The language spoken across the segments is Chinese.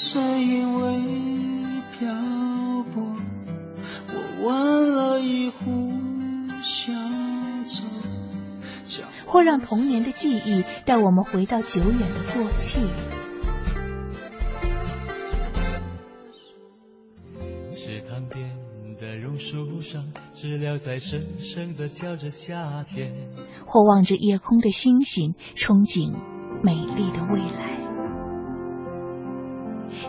是因为漂泊，我问了一壶香酒，或让童年的记忆带我们回到久远的过去。池塘边的榕树上，知了在声声的叫着夏天。或望着夜空的星星，憧憬美丽的未来。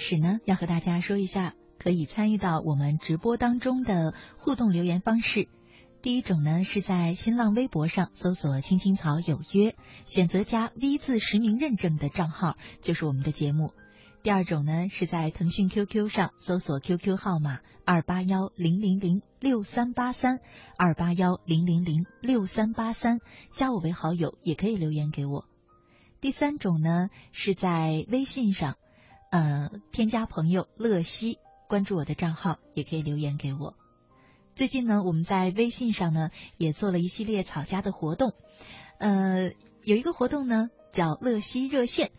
始呢，要和大家说一下可以参与到我们直播当中的互动留言方式。第一种呢是在新浪微博上搜索“青青草有约”，选择加 V 字实名认证的账号就是我们的节目。第二种呢是在腾讯 QQ 上搜索 QQ 号码二八幺零零零六三八三二八幺零零零六三八三，加我为好友也可以留言给我。第三种呢是在微信上。呃，添加朋友乐西，关注我的账号，也可以留言给我。最近呢，我们在微信上呢也做了一系列草家的活动。呃，有一个活动呢叫乐西热线。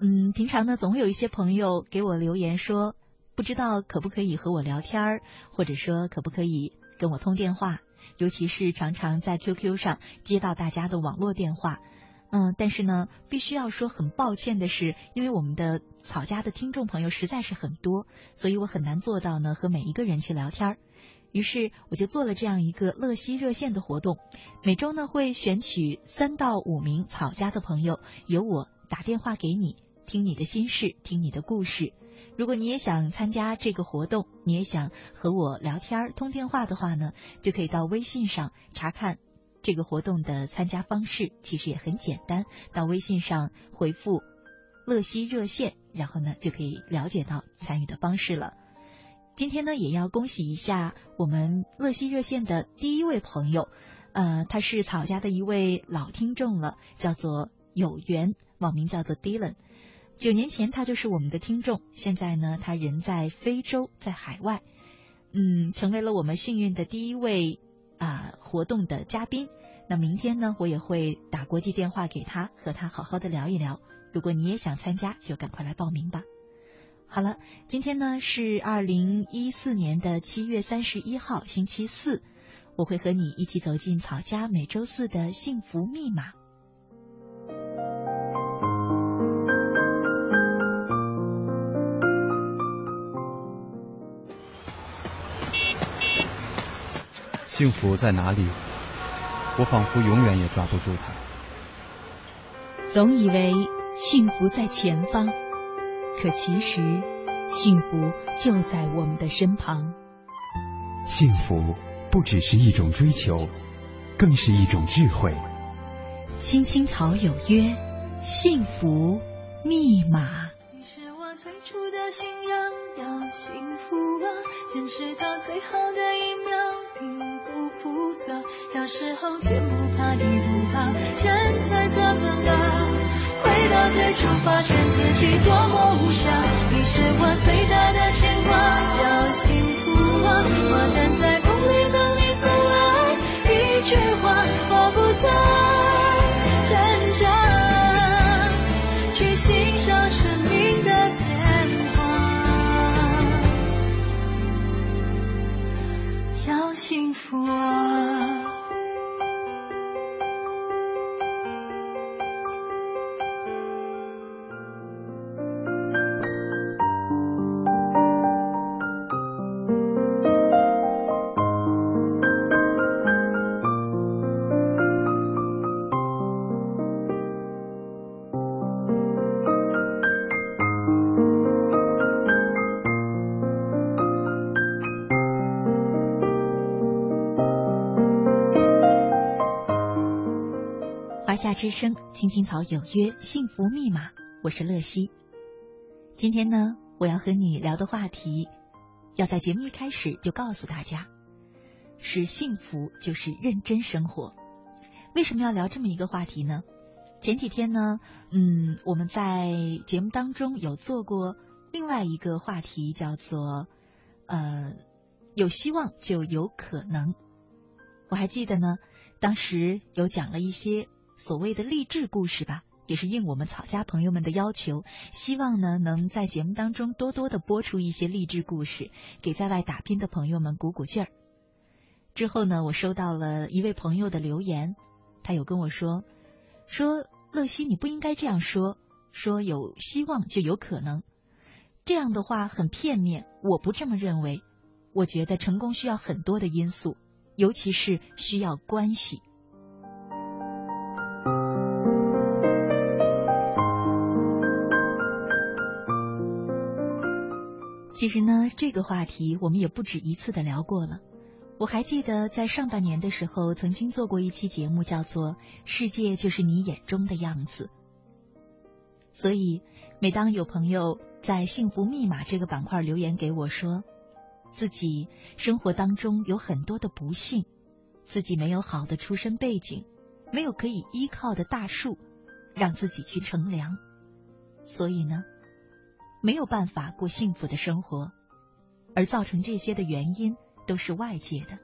嗯，平常呢总有一些朋友给我留言说，不知道可不可以和我聊天儿，或者说可不可以跟我通电话，尤其是常常在 QQ 上接到大家的网络电话。嗯，但是呢，必须要说很抱歉的是，因为我们的草家的听众朋友实在是很多，所以我很难做到呢和每一个人去聊天儿。于是我就做了这样一个乐西热线的活动，每周呢会选取三到五名草家的朋友，由我打电话给你，听你的心事，听你的故事。如果你也想参加这个活动，你也想和我聊天儿通电话的话呢，就可以到微信上查看。这个活动的参加方式其实也很简单，到微信上回复“乐西热线”，然后呢就可以了解到参与的方式了。今天呢也要恭喜一下我们乐西热线的第一位朋友，呃，他是草家的一位老听众了，叫做有缘，网名叫做 Dylan。九年前他就是我们的听众，现在呢他人在非洲，在海外，嗯，成为了我们幸运的第一位。啊，活动的嘉宾，那明天呢，我也会打国际电话给他，和他好好的聊一聊。如果你也想参加，就赶快来报名吧。好了，今天呢是二零一四年的七月三十一号，星期四，我会和你一起走进草家每周四的幸福密码。幸福在哪里？我仿佛永远也抓不住它。总以为幸福在前方，可其实幸福就在我们的身旁。幸福不只是一种追求，更是一种智慧。青青草有约，幸福密码。你是我最初的信仰，要幸福啊！坚持到最后的一秒，并不复杂。小时候天不怕地不怕，现在怎么了？回到最初，发现自己多么无暇。你是我最大的牵挂，要幸福啊！我站在之声青青草有约幸福密码，我是乐西。今天呢，我要和你聊的话题，要在节目一开始就告诉大家，是幸福就是认真生活。为什么要聊这么一个话题呢？前几天呢，嗯，我们在节目当中有做过另外一个话题，叫做呃，有希望就有可能。我还记得呢，当时有讲了一些。所谓的励志故事吧，也是应我们草家朋友们的要求，希望呢能在节目当中多多的播出一些励志故事，给在外打拼的朋友们鼓鼓劲儿。之后呢，我收到了一位朋友的留言，他有跟我说，说乐西你不应该这样说，说有希望就有可能，这样的话很片面，我不这么认为，我觉得成功需要很多的因素，尤其是需要关系。其实呢，这个话题我们也不止一次的聊过了。我还记得在上半年的时候，曾经做过一期节目，叫做《世界就是你眼中的样子》。所以，每当有朋友在“幸福密码”这个板块留言给我，说自己生活当中有很多的不幸，自己没有好的出身背景，没有可以依靠的大树，让自己去乘凉，所以呢。没有办法过幸福的生活，而造成这些的原因都是外界的。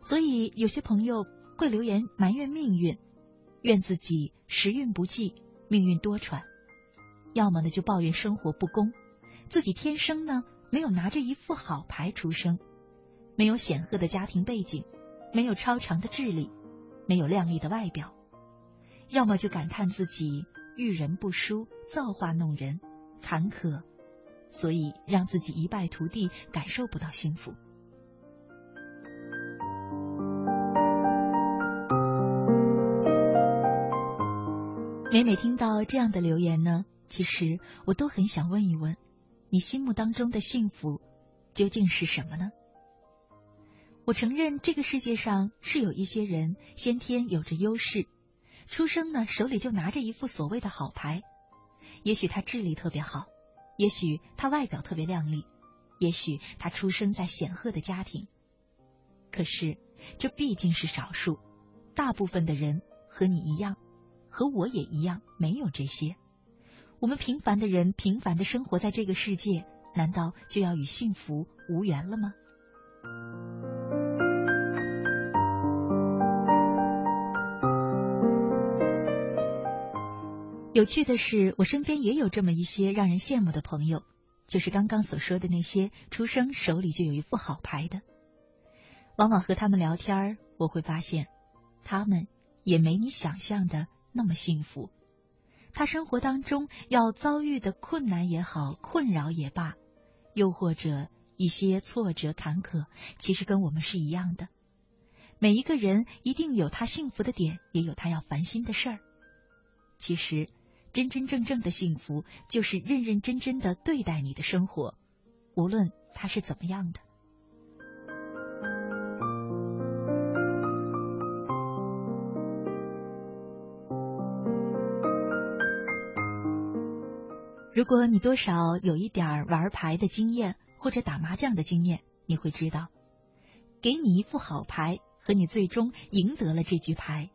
所以有些朋友会留言埋怨命运，怨自己时运不济，命运多舛；要么呢就抱怨生活不公，自己天生呢没有拿着一副好牌出生，没有显赫的家庭背景，没有超常的智力，没有靓丽的外表；要么就感叹自己遇人不淑，造化弄人。坎坷，所以让自己一败涂地，感受不到幸福。每每听到这样的留言呢，其实我都很想问一问，你心目当中的幸福究竟是什么呢？我承认这个世界上是有一些人先天有着优势，出生呢手里就拿着一副所谓的好牌。也许他智力特别好，也许他外表特别靓丽，也许他出生在显赫的家庭。可是，这毕竟是少数，大部分的人和你一样，和我也一样，没有这些。我们平凡的人，平凡的生活在这个世界，难道就要与幸福无缘了吗？有趣的是，我身边也有这么一些让人羡慕的朋友，就是刚刚所说的那些出生手里就有一副好牌的。往往和他们聊天，我会发现，他们也没你想象的那么幸福。他生活当中要遭遇的困难也好，困扰也罢，又或者一些挫折坎坷，其实跟我们是一样的。每一个人一定有他幸福的点，也有他要烦心的事儿。其实，真真正正的幸福就是认认真真的对待你的生活，无论它是怎么样的。如果你多少有一点玩牌的经验，或者打麻将的经验，你会知道，给你一副好牌和你最终赢得了这局牌，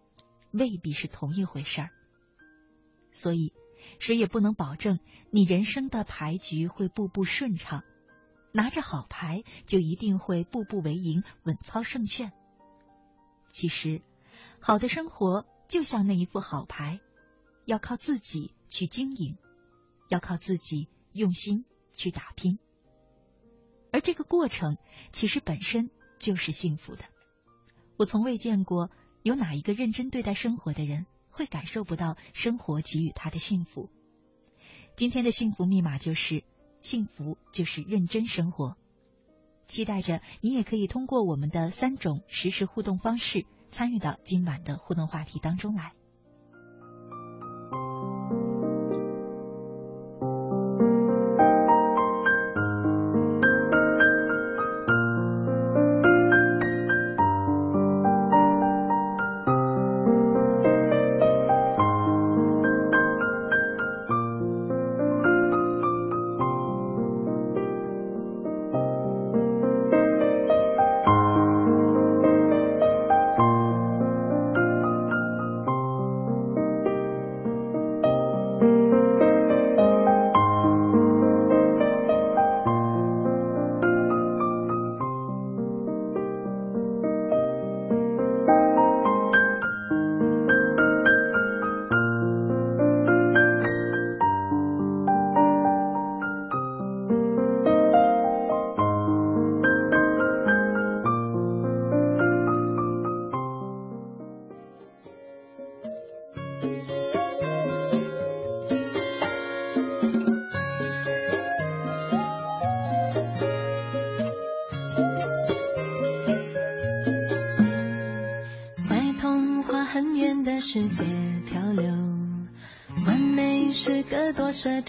未必是同一回事儿。所以，谁也不能保证你人生的牌局会步步顺畅，拿着好牌就一定会步步为营、稳操胜券。其实，好的生活就像那一副好牌，要靠自己去经营。要靠自己用心去打拼，而这个过程其实本身就是幸福的。我从未见过有哪一个认真对待生活的人会感受不到生活给予他的幸福。今天的幸福密码就是：幸福就是认真生活。期待着你也可以通过我们的三种实时互动方式参与到今晚的互动话题当中来。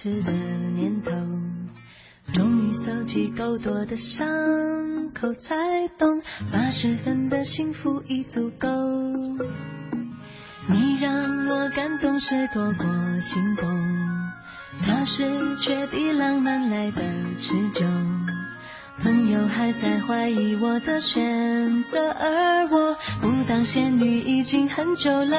奢侈的念头，终于搜集够多的伤口，才懂八十分的幸福已足够。你让我感动是多过心动，踏实却比浪漫来的持久。朋友还在怀疑我的选择，而我不当仙女已经很久了。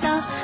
尝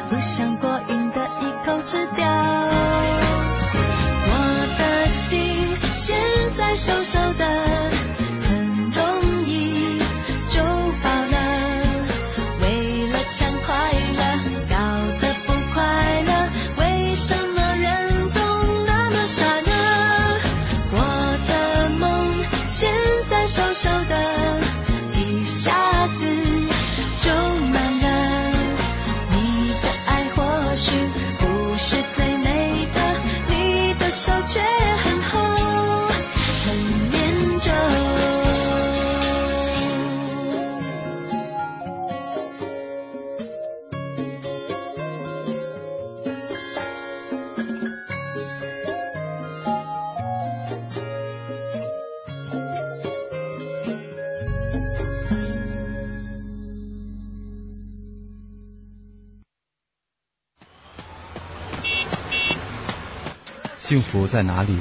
在哪里？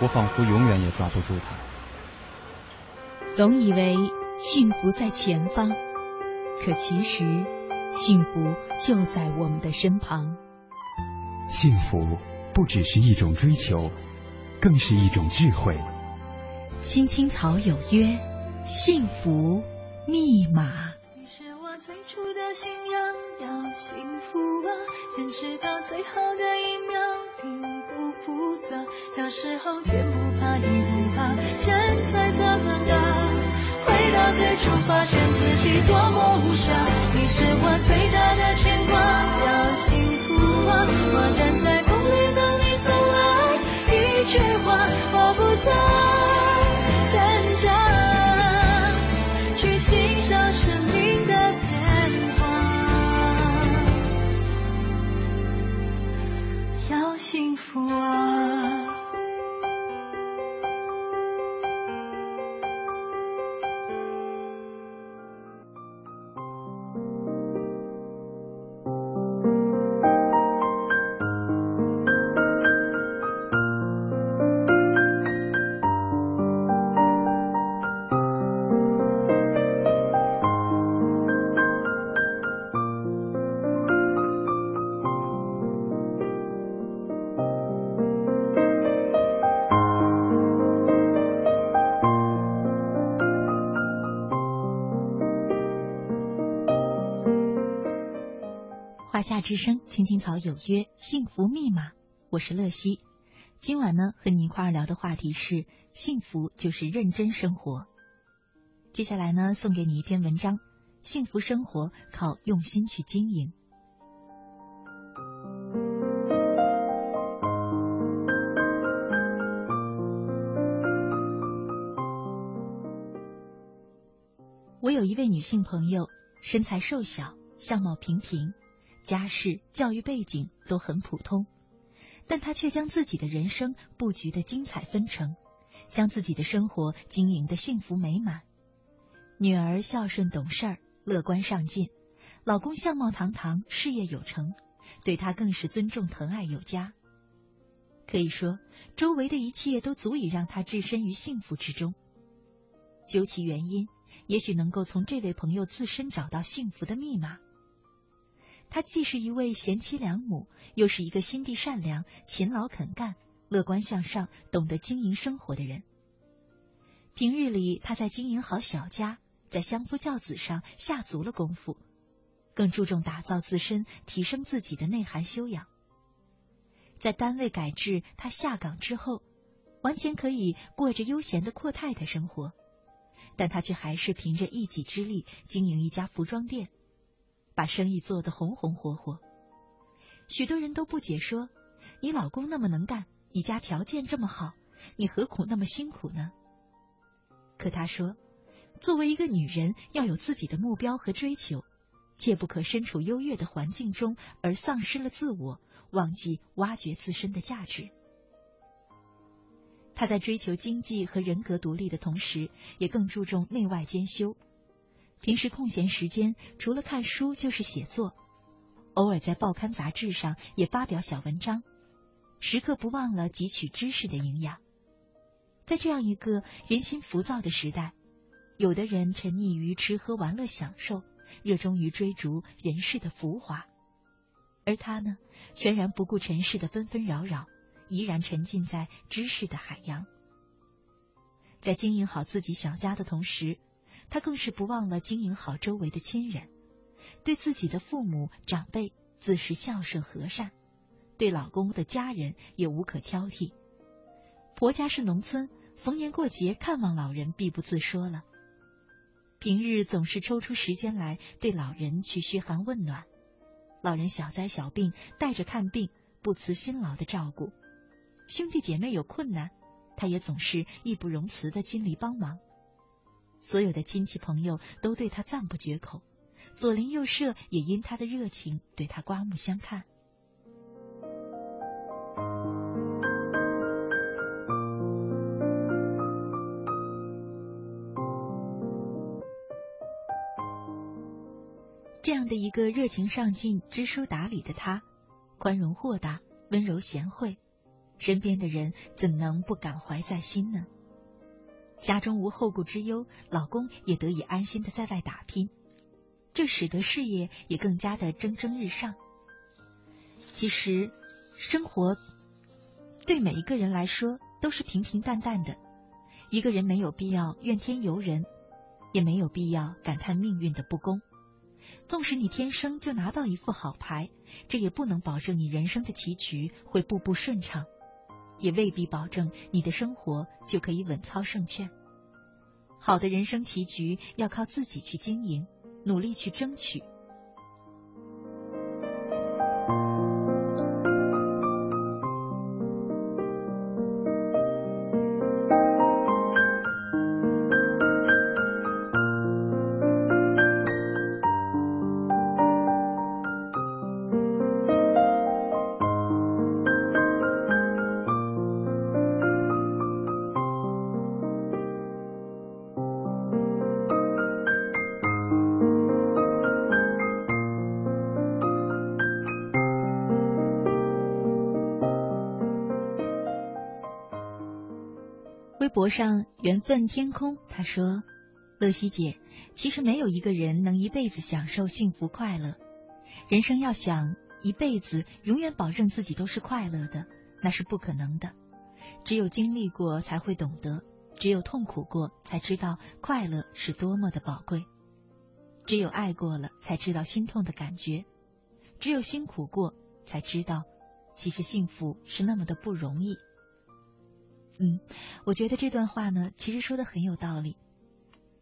我仿佛永远也抓不住它。总以为幸福在前方，可其实幸福就在我们的身旁。幸福不只是一种追求，更是一种智慧。青青草有约，幸福密码。最初的信仰，要幸福啊，坚持到最后的一秒并不。复杂，小时候天不怕地不怕，现在怎么了？回到最初，发现自己多么无暇。你是我最大的牵挂，要幸福啊！我站在青青草有约，幸福密码。我是乐西，今晚呢和你一块儿聊的话题是幸福就是认真生活。接下来呢送给你一篇文章，幸福生活靠用心去经营。我有一位女性朋友，身材瘦小，相貌平平。家世、教育背景都很普通，但他却将自己的人生布局的精彩纷呈，将自己的生活经营的幸福美满。女儿孝顺懂事儿，乐观上进，老公相貌堂堂，事业有成，对她更是尊重疼爱有加。可以说，周围的一切都足以让她置身于幸福之中。究其原因，也许能够从这位朋友自身找到幸福的密码。她既是一位贤妻良母，又是一个心地善良、勤劳肯干、乐观向上、懂得经营生活的人。平日里，她在经营好小家，在相夫教子上下足了功夫，更注重打造自身、提升自己的内涵修养。在单位改制，她下岗之后，完全可以过着悠闲的阔太太生活，但她却还是凭着一己之力经营一家服装店。把生意做得红红火火，许多人都不解说：“你老公那么能干，你家条件这么好，你何苦那么辛苦呢？”可他说：“作为一个女人，要有自己的目标和追求，切不可身处优越的环境中而丧失了自我，忘记挖掘自身的价值。”他在追求经济和人格独立的同时，也更注重内外兼修。平时空闲时间，除了看书就是写作，偶尔在报刊杂志上也发表小文章，时刻不忘了汲取知识的营养。在这样一个人心浮躁的时代，有的人沉溺于吃喝玩乐享受，热衷于追逐人世的浮华，而他呢，全然不顾尘世的纷纷扰扰，依然沉浸在知识的海洋。在经营好自己小家的同时，他更是不忘了经营好周围的亲人，对自己的父母长辈自是孝顺和善，对老公的家人也无可挑剔。婆家是农村，逢年过节看望老人必不自说了。平日总是抽出时间来对老人去嘘寒问暖，老人小灾小病带着看病，不辞辛劳的照顾。兄弟姐妹有困难，他也总是义不容辞的尽力帮忙。所有的亲戚朋友都对他赞不绝口，左邻右舍也因他的热情对他刮目相看。这样的一个热情上进、知书达理的他，宽容豁达、温柔贤惠，身边的人怎能不感怀在心呢？家中无后顾之忧，老公也得以安心的在外打拼，这使得事业也更加的蒸蒸日上。其实，生活对每一个人来说都是平平淡淡的，一个人没有必要怨天尤人，也没有必要感叹命运的不公。纵使你天生就拿到一副好牌，这也不能保证你人生的棋局会步步顺畅，也未必保证你的生活就可以稳操胜券。好的人生棋局要靠自己去经营，努力去争取。上缘分天空，他说：“乐西姐，其实没有一个人能一辈子享受幸福快乐。人生要想一辈子永远保证自己都是快乐的，那是不可能的。只有经历过才会懂得，只有痛苦过才知道快乐是多么的宝贵，只有爱过了才知道心痛的感觉，只有辛苦过才知道，其实幸福是那么的不容易。”嗯，我觉得这段话呢，其实说的很有道理。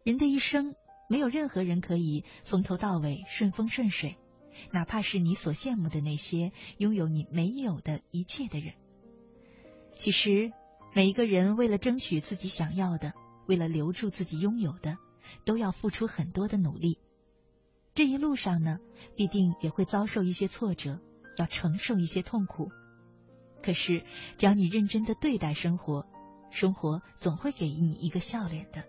人的一生，没有任何人可以从头到尾顺风顺水，哪怕是你所羡慕的那些拥有你没有的一切的人。其实，每一个人为了争取自己想要的，为了留住自己拥有的，都要付出很多的努力。这一路上呢，必定也会遭受一些挫折，要承受一些痛苦。可是，只要你认真的对待生活，生活总会给你一个笑脸的。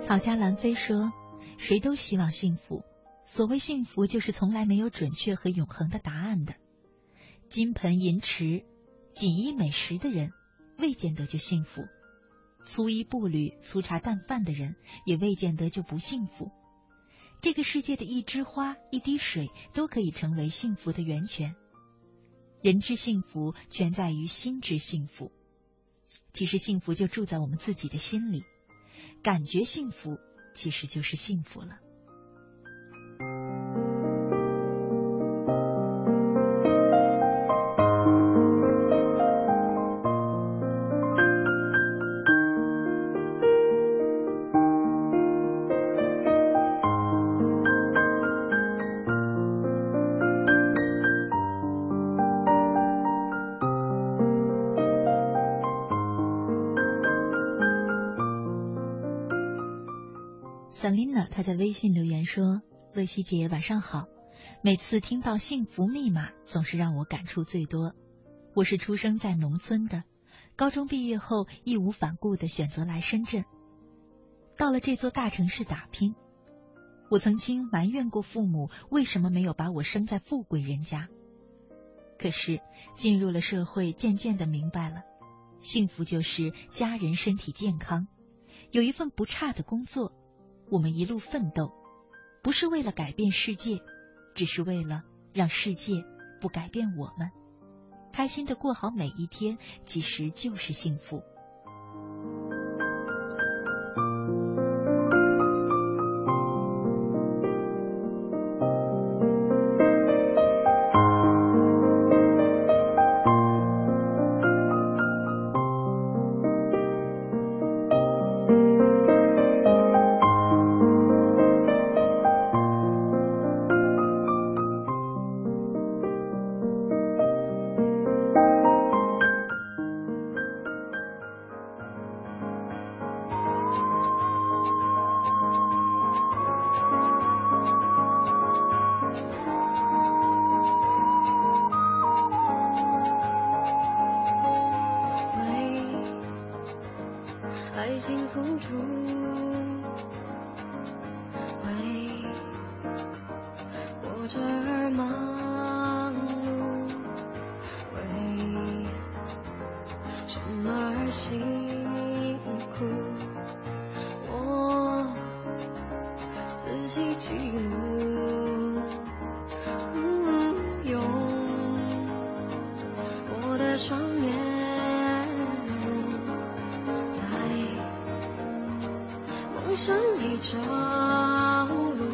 草家兰飞说：“谁都希望幸福。”所谓幸福，就是从来没有准确和永恒的答案的。金盆银池、锦衣美食的人，未见得就幸福；粗衣布履、粗茶淡饭的人，也未见得就不幸福。这个世界的一枝花、一滴水，都可以成为幸福的源泉。人之幸福，全在于心之幸福。其实幸福就住在我们自己的心里，感觉幸福，其实就是幸福了。说：“乐西姐，晚上好。每次听到幸福密码，总是让我感触最多。我是出生在农村的，高中毕业后义无反顾的选择来深圳。到了这座大城市打拼。我曾经埋怨过父母为什么没有把我生在富贵人家，可是进入了社会，渐渐的明白了，幸福就是家人身体健康，有一份不差的工作，我们一路奋斗，不是为了改变世界，只是为了让世界不改变我们，开心的过好每一天，其实就是幸福。生一朝露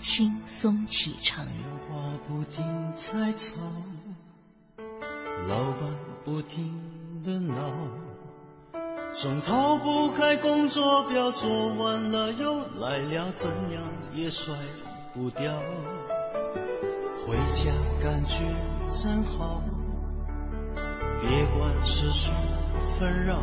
轻松启程。电话不停在吵，老板不停的闹，总逃不开工作表，做完了又来了，怎样也甩不掉。回家感觉真好。别管世俗纷扰，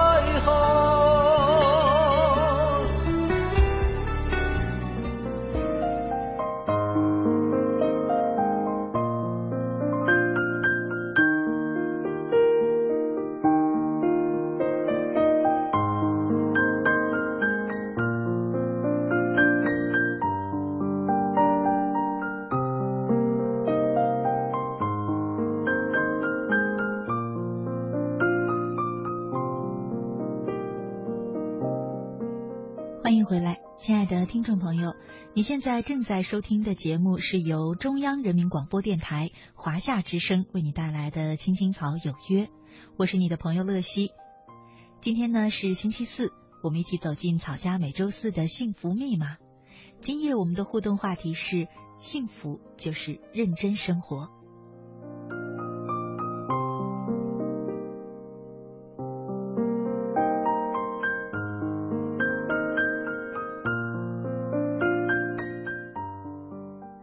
的听众朋友，你现在正在收听的节目是由中央人民广播电台华夏之声为你带来的《青青草有约》，我是你的朋友乐西。今天呢是星期四，我们一起走进草家每周四的幸福密码。今夜我们的互动话题是：幸福就是认真生活。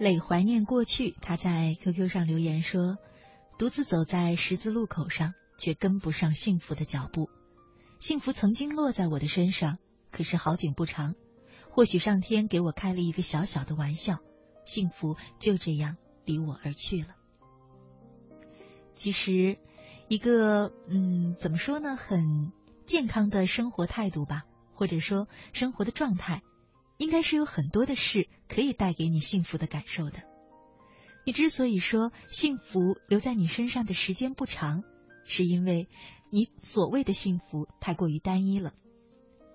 泪怀念过去，他在 QQ 上留言说：“独自走在十字路口上，却跟不上幸福的脚步。幸福曾经落在我的身上，可是好景不长。或许上天给我开了一个小小的玩笑，幸福就这样离我而去了。其实，一个嗯，怎么说呢，很健康的生活态度吧，或者说生活的状态。”应该是有很多的事可以带给你幸福的感受的。你之所以说幸福留在你身上的时间不长，是因为你所谓的幸福太过于单一了。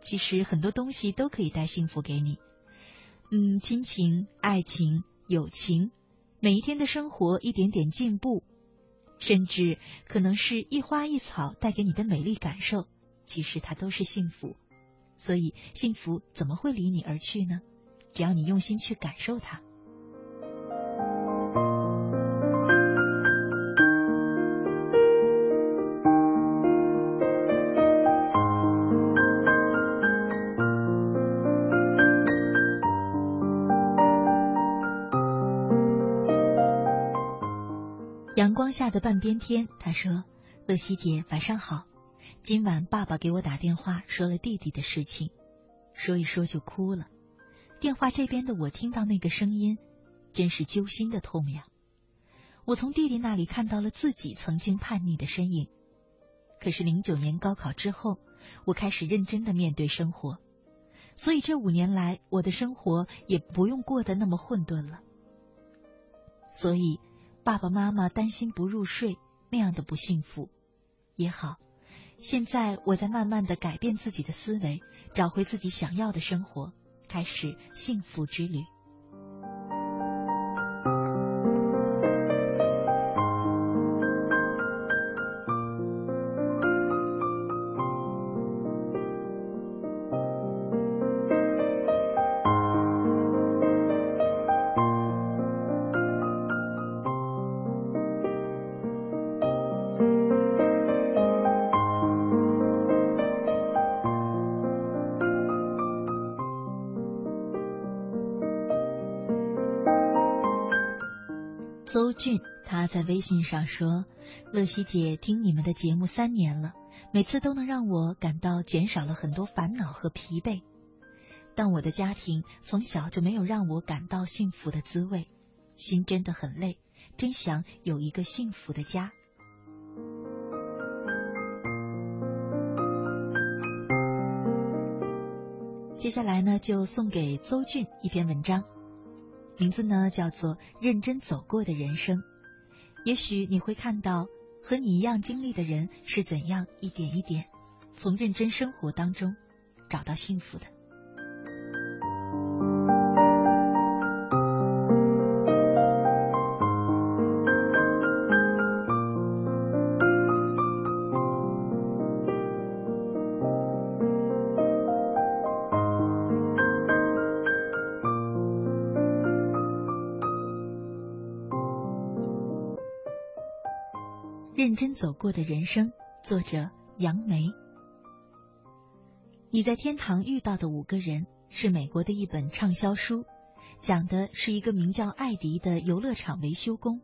其实很多东西都可以带幸福给你，嗯，亲情、爱情、友情，每一天的生活一点点进步，甚至可能是一花一草带给你的美丽感受，其实它都是幸福。所以，幸福怎么会离你而去呢？只要你用心去感受它。阳光下的半边天，他说：“乐西姐，晚上好。”今晚爸爸给我打电话，说了弟弟的事情，说一说就哭了。电话这边的我听到那个声音，真是揪心的痛呀！我从弟弟那里看到了自己曾经叛逆的身影。可是零九年高考之后，我开始认真的面对生活，所以这五年来我的生活也不用过得那么混沌了。所以爸爸妈妈担心不入睡那样的不幸福也好。现在我在慢慢的改变自己的思维，找回自己想要的生活，开始幸福之旅。在微信上说：“乐西姐听你们的节目三年了，每次都能让我感到减少了很多烦恼和疲惫。但我的家庭从小就没有让我感到幸福的滋味，心真的很累，真想有一个幸福的家。”接下来呢，就送给邹俊一篇文章，名字呢叫做《认真走过的人生》。也许你会看到和你一样经历的人是怎样一点一点从认真生活当中找到幸福的。过的人生，作者杨梅。你在天堂遇到的五个人是美国的一本畅销书，讲的是一个名叫艾迪的游乐场维修工，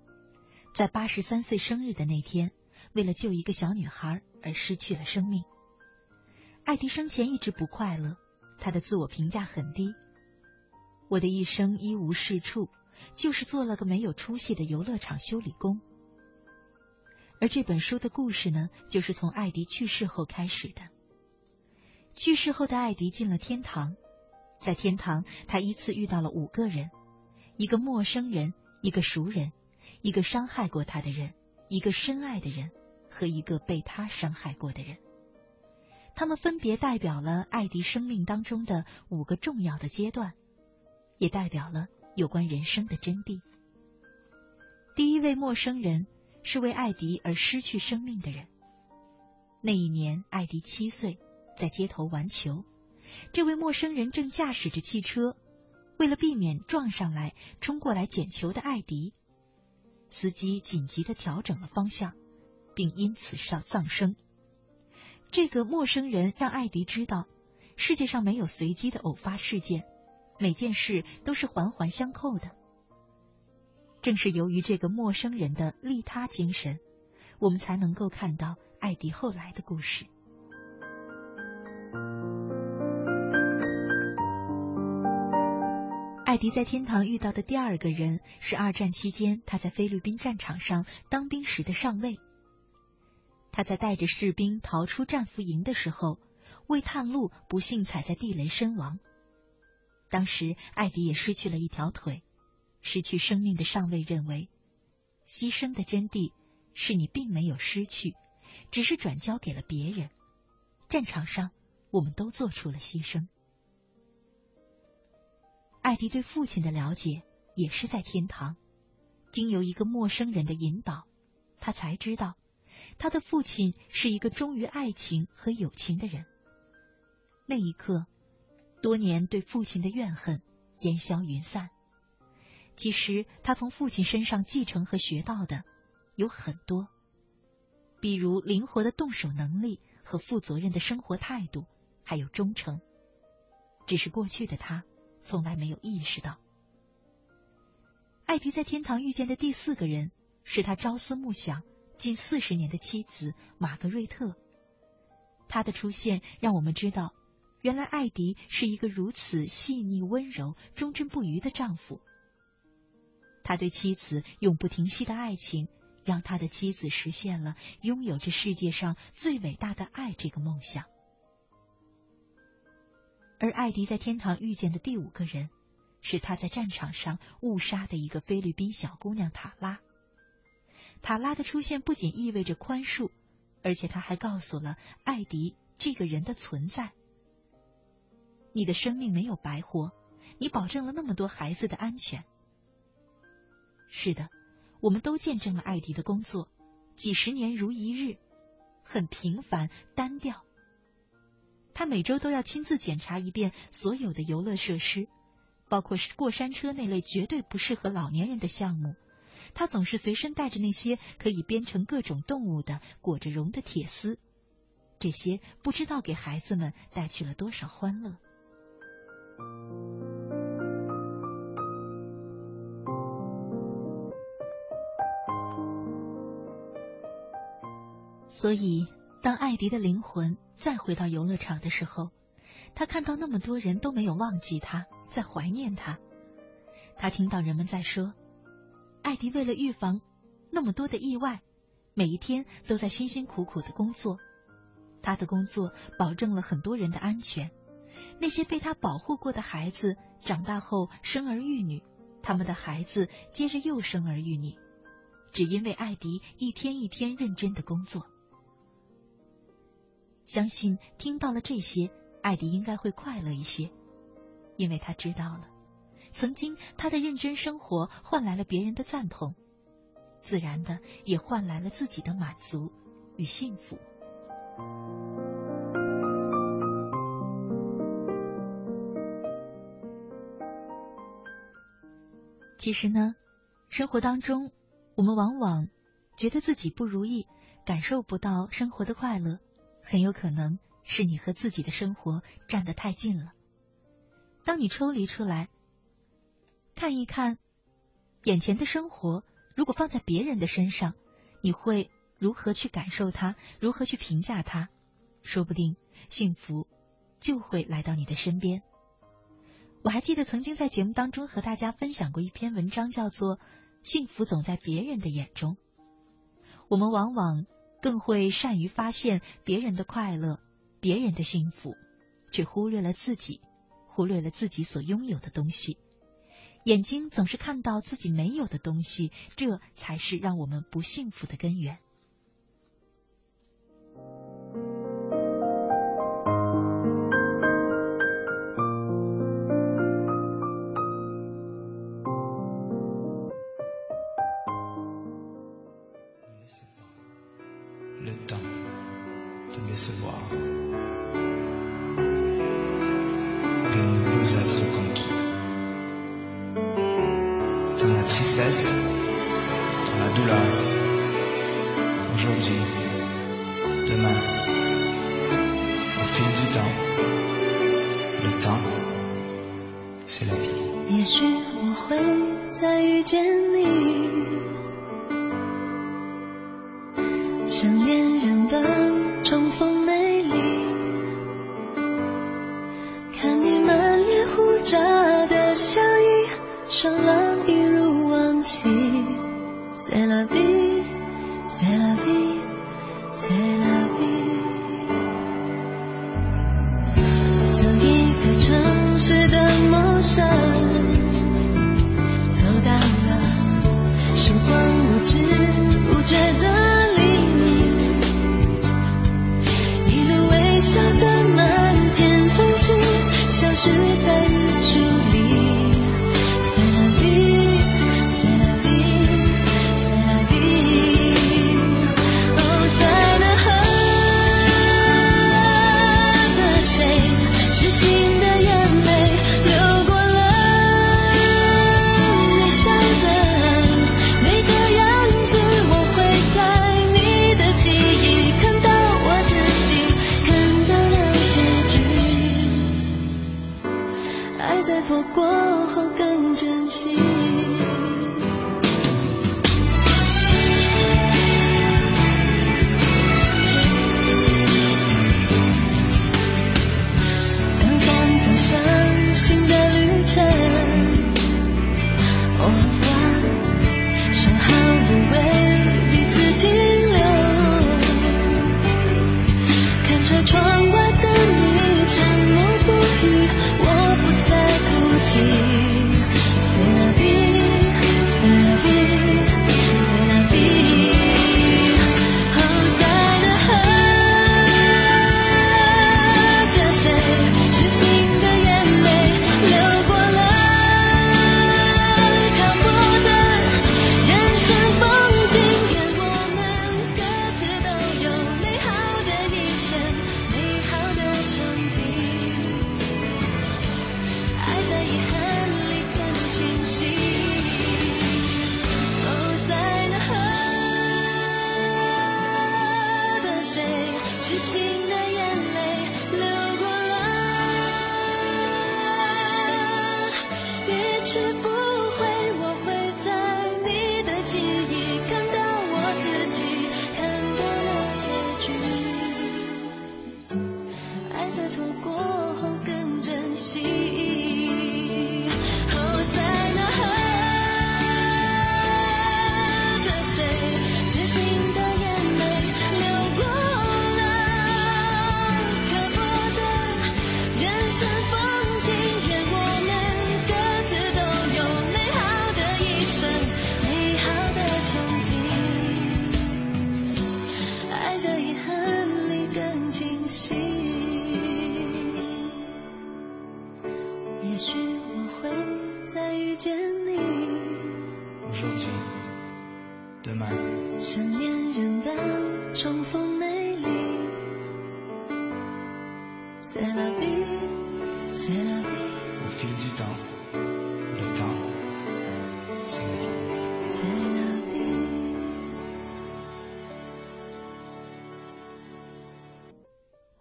在八十三岁生日的那天，为了救一个小女孩而失去了生命。艾迪生前一直不快乐，他的自我评价很低。我的一生一无是处，就是做了个没有出息的游乐场修理工。而这本书的故事呢，就是从艾迪去世后开始的。去世后的艾迪进了天堂，在天堂，他依次遇到了五个人：一个陌生人，一个熟人，一个伤害过他的人，一个深爱的人，和一个被他伤害过的人。他们分别代表了艾迪生命当中的五个重要的阶段，也代表了有关人生的真谛。第一位陌生人。是为艾迪而失去生命的人。那一年，艾迪七岁，在街头玩球。这位陌生人正驾驶着汽车，为了避免撞上来冲过来捡球的艾迪，司机紧急的调整了方向，并因此上丧生。这个陌生人让艾迪知道，世界上没有随机的偶发事件，每件事都是环环相扣的。正是由于这个陌生人的利他精神，我们才能够看到艾迪后来的故事。艾迪在天堂遇到的第二个人是二战期间他在菲律宾战场上当兵时的上尉。他在带着士兵逃出战俘营的时候，为探路不幸踩在地雷身亡。当时艾迪也失去了一条腿。失去生命的上尉认为，牺牲的真谛是你并没有失去，只是转交给了别人。战场上，我们都做出了牺牲。艾迪对父亲的了解也是在天堂，经由一个陌生人的引导，他才知道，他的父亲是一个忠于爱情和友情的人。那一刻，多年对父亲的怨恨烟消云散。其实，他从父亲身上继承和学到的有很多，比如灵活的动手能力和负责任的生活态度，还有忠诚。只是过去的他从来没有意识到。艾迪在天堂遇见的第四个人，是他朝思暮想近四十年的妻子玛格瑞特。他的出现让我们知道，原来艾迪是一个如此细腻、温柔、忠贞不渝的丈夫。他对妻子永不停息的爱情，让他的妻子实现了拥有这世界上最伟大的爱这个梦想。而艾迪在天堂遇见的第五个人，是他在战场上误杀的一个菲律宾小姑娘塔拉。塔拉的出现不仅意味着宽恕，而且他还告诉了艾迪这个人的存在。你的生命没有白活，你保证了那么多孩子的安全。是的，我们都见证了艾迪的工作，几十年如一日，很平凡单调。他每周都要亲自检查一遍所有的游乐设施，包括过山车那类绝对不适合老年人的项目。他总是随身带着那些可以编成各种动物的裹着绒的铁丝，这些不知道给孩子们带去了多少欢乐。所以，当艾迪的灵魂再回到游乐场的时候，他看到那么多人都没有忘记他，在怀念他。他听到人们在说，艾迪为了预防那么多的意外，每一天都在辛辛苦苦的工作。他的工作保证了很多人的安全。那些被他保护过的孩子长大后生儿育女，他们的孩子接着又生儿育女，只因为艾迪一天一天认真的工作。相信听到了这些，艾迪应该会快乐一些，因为他知道了，曾经他的认真生活换来了别人的赞同，自然的也换来了自己的满足与幸福。其实呢，生活当中，我们往往觉得自己不如意，感受不到生活的快乐，很有可能是你和自己的生活站得太近了。当你抽离出来，看一看眼前的生活，如果放在别人的身上，你会如何去感受它？如何去评价它？说不定幸福就会来到你的身边。我还记得曾经在节目当中和大家分享过一篇文章，叫做《幸福总在别人的眼中》。我们往往更会善于发现别人的快乐、别人的幸福，却忽略了自己，忽略了自己所拥有的东西。眼睛总是看到自己没有的东西，这才是让我们不幸福的根源。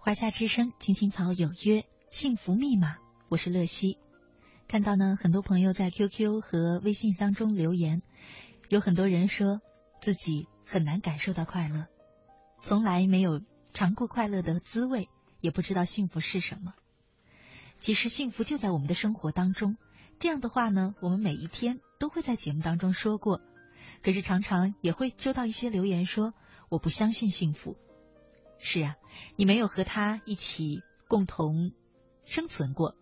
华夏之声，青青草有约，幸福密码，我是乐西。看到呢，很多朋友在 QQ 和微信当中留言，有很多人说自己很难感受到快乐，从来没有尝过快乐的滋味，也不知道幸福是什么。其实幸福就在我们的生活当中，这样的话呢，我们每一天都会在节目当中说过，可是常常也会收到一些留言说我不相信幸福。是啊，你没有和他一起共同生存过，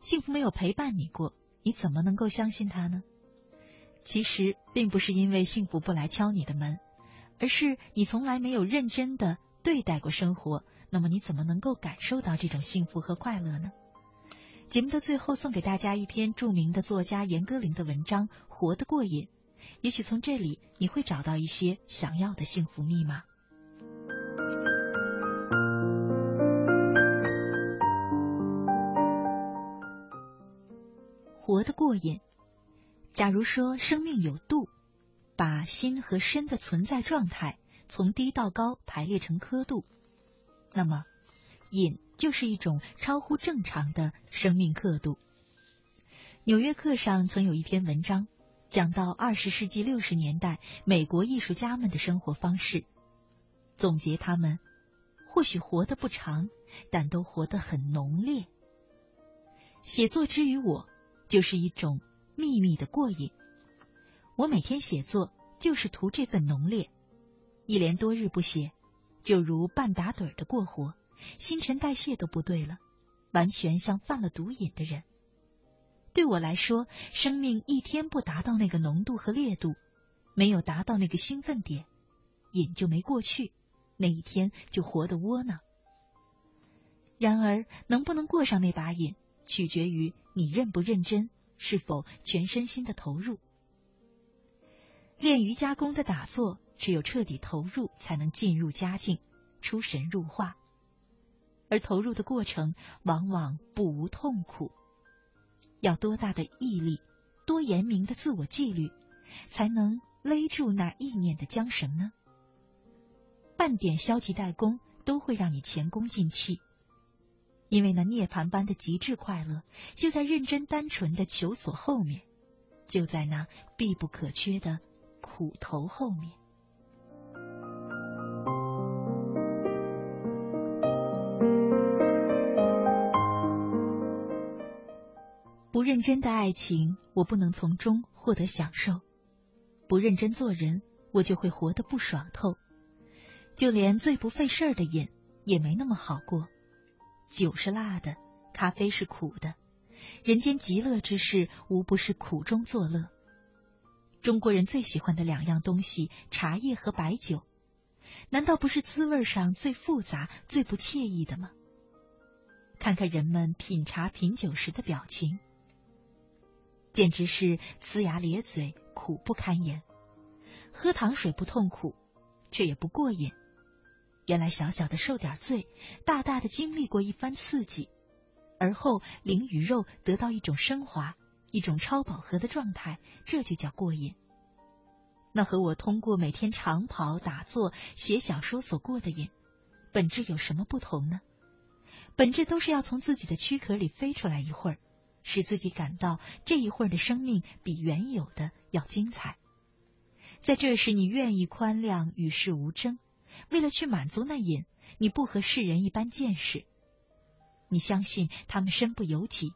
幸福没有陪伴你过，你怎么能够相信他呢？其实并不是因为幸福不来敲你的门，而是你从来没有认真的对待过生活，那么你怎么能够感受到这种幸福和快乐呢？节目的最后送给大家一篇著名的作家严歌苓的文章《活得过瘾》，也许从这里你会找到一些想要的幸福密码。活得过瘾。假如说生命有度，把心和身的存在状态从低到高排列成刻度，那么瘾就是一种超乎正常的生命刻度。纽约客上曾有一篇文章，讲到二十世纪六十年代美国艺术家们的生活方式，总结他们或许活得不长，但都活得很浓烈。写作之于我。就是一种秘密的过瘾。我每天写作就是图这份浓烈，一连多日不写，就如半打盹的过活，新陈代谢都不对了，完全像犯了毒瘾的人。对我来说，生命一天不达到那个浓度和烈度，没有达到那个兴奋点，瘾就没过去，那一天就活得窝囊。然而，能不能过上那把瘾？取决于你认不认真，是否全身心的投入。练瑜伽功的打坐，只有彻底投入，才能进入佳境，出神入化。而投入的过程往往不无痛苦。要多大的毅力，多严明的自我纪律，才能勒住那意念的缰绳呢？半点消极怠工，都会让你前功尽弃。因为那涅槃般的极致快乐，就在认真单纯的求索后面，就在那必不可缺的苦头后面。不认真的爱情，我不能从中获得享受；不认真做人，我就会活得不爽透。就连最不费事儿的瘾，也没那么好过。酒是辣的，咖啡是苦的，人间极乐之事无不是苦中作乐。中国人最喜欢的两样东西，茶叶和白酒，难道不是滋味上最复杂、最不惬意的吗？看看人们品茶品酒时的表情，简直是呲牙咧嘴、苦不堪言。喝糖水不痛苦，却也不过瘾。原来小小的受点罪，大大的经历过一番刺激，而后灵与肉得到一种升华，一种超饱和的状态，这就叫过瘾。那和我通过每天长跑、打坐、写小说所过的瘾，本质有什么不同呢？本质都是要从自己的躯壳里飞出来一会儿，使自己感到这一会儿的生命比原有的要精彩。在这时，你愿意宽谅与世无争。为了去满足那瘾，你不和世人一般见识，你相信他们身不由己，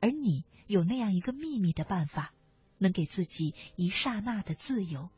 而你有那样一个秘密的办法，能给自己一刹那的自由。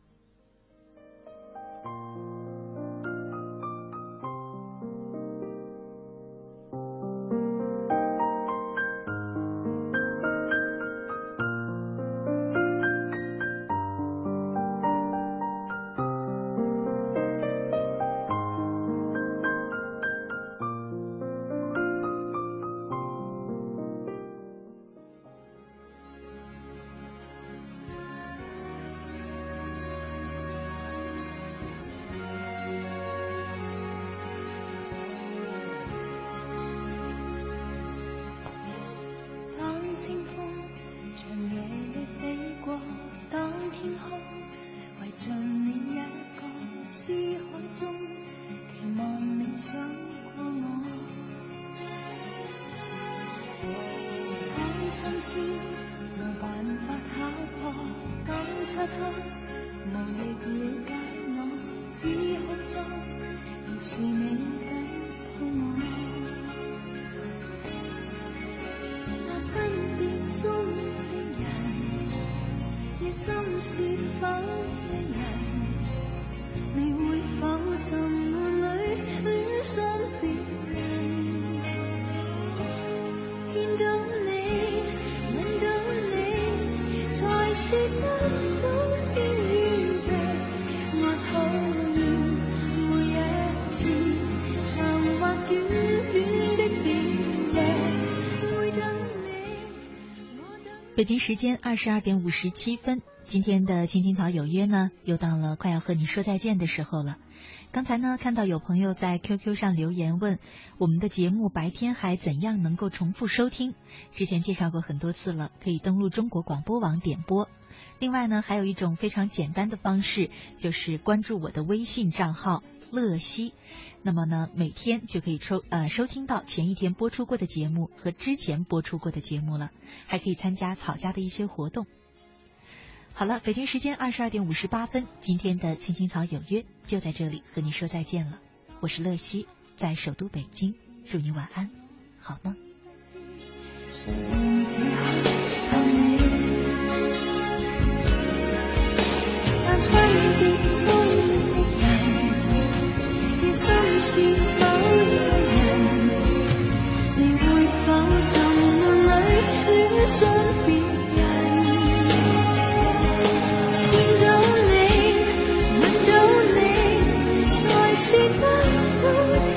北京时间二十二点五十七分，今天的青青草有约呢，又到了快要和你说再见的时候了。刚才呢，看到有朋友在 QQ 上留言问我们的节目白天还怎样能够重复收听？之前介绍过很多次了，可以登录中国广播网点播。另外呢，还有一种非常简单的方式，就是关注我的微信账号乐西，那么呢，每天就可以收呃收听到前一天播出过的节目和之前播出过的节目了，还可以参加草家的一些活动。好了，北京时间二十二点五十八分，今天的青青草有约就在这里和你说再见了。我是乐西，在首都北京，祝你晚安，好梦。是否一人？你会否沉悶裏戀上别人？见到你，吻到你，才是得到天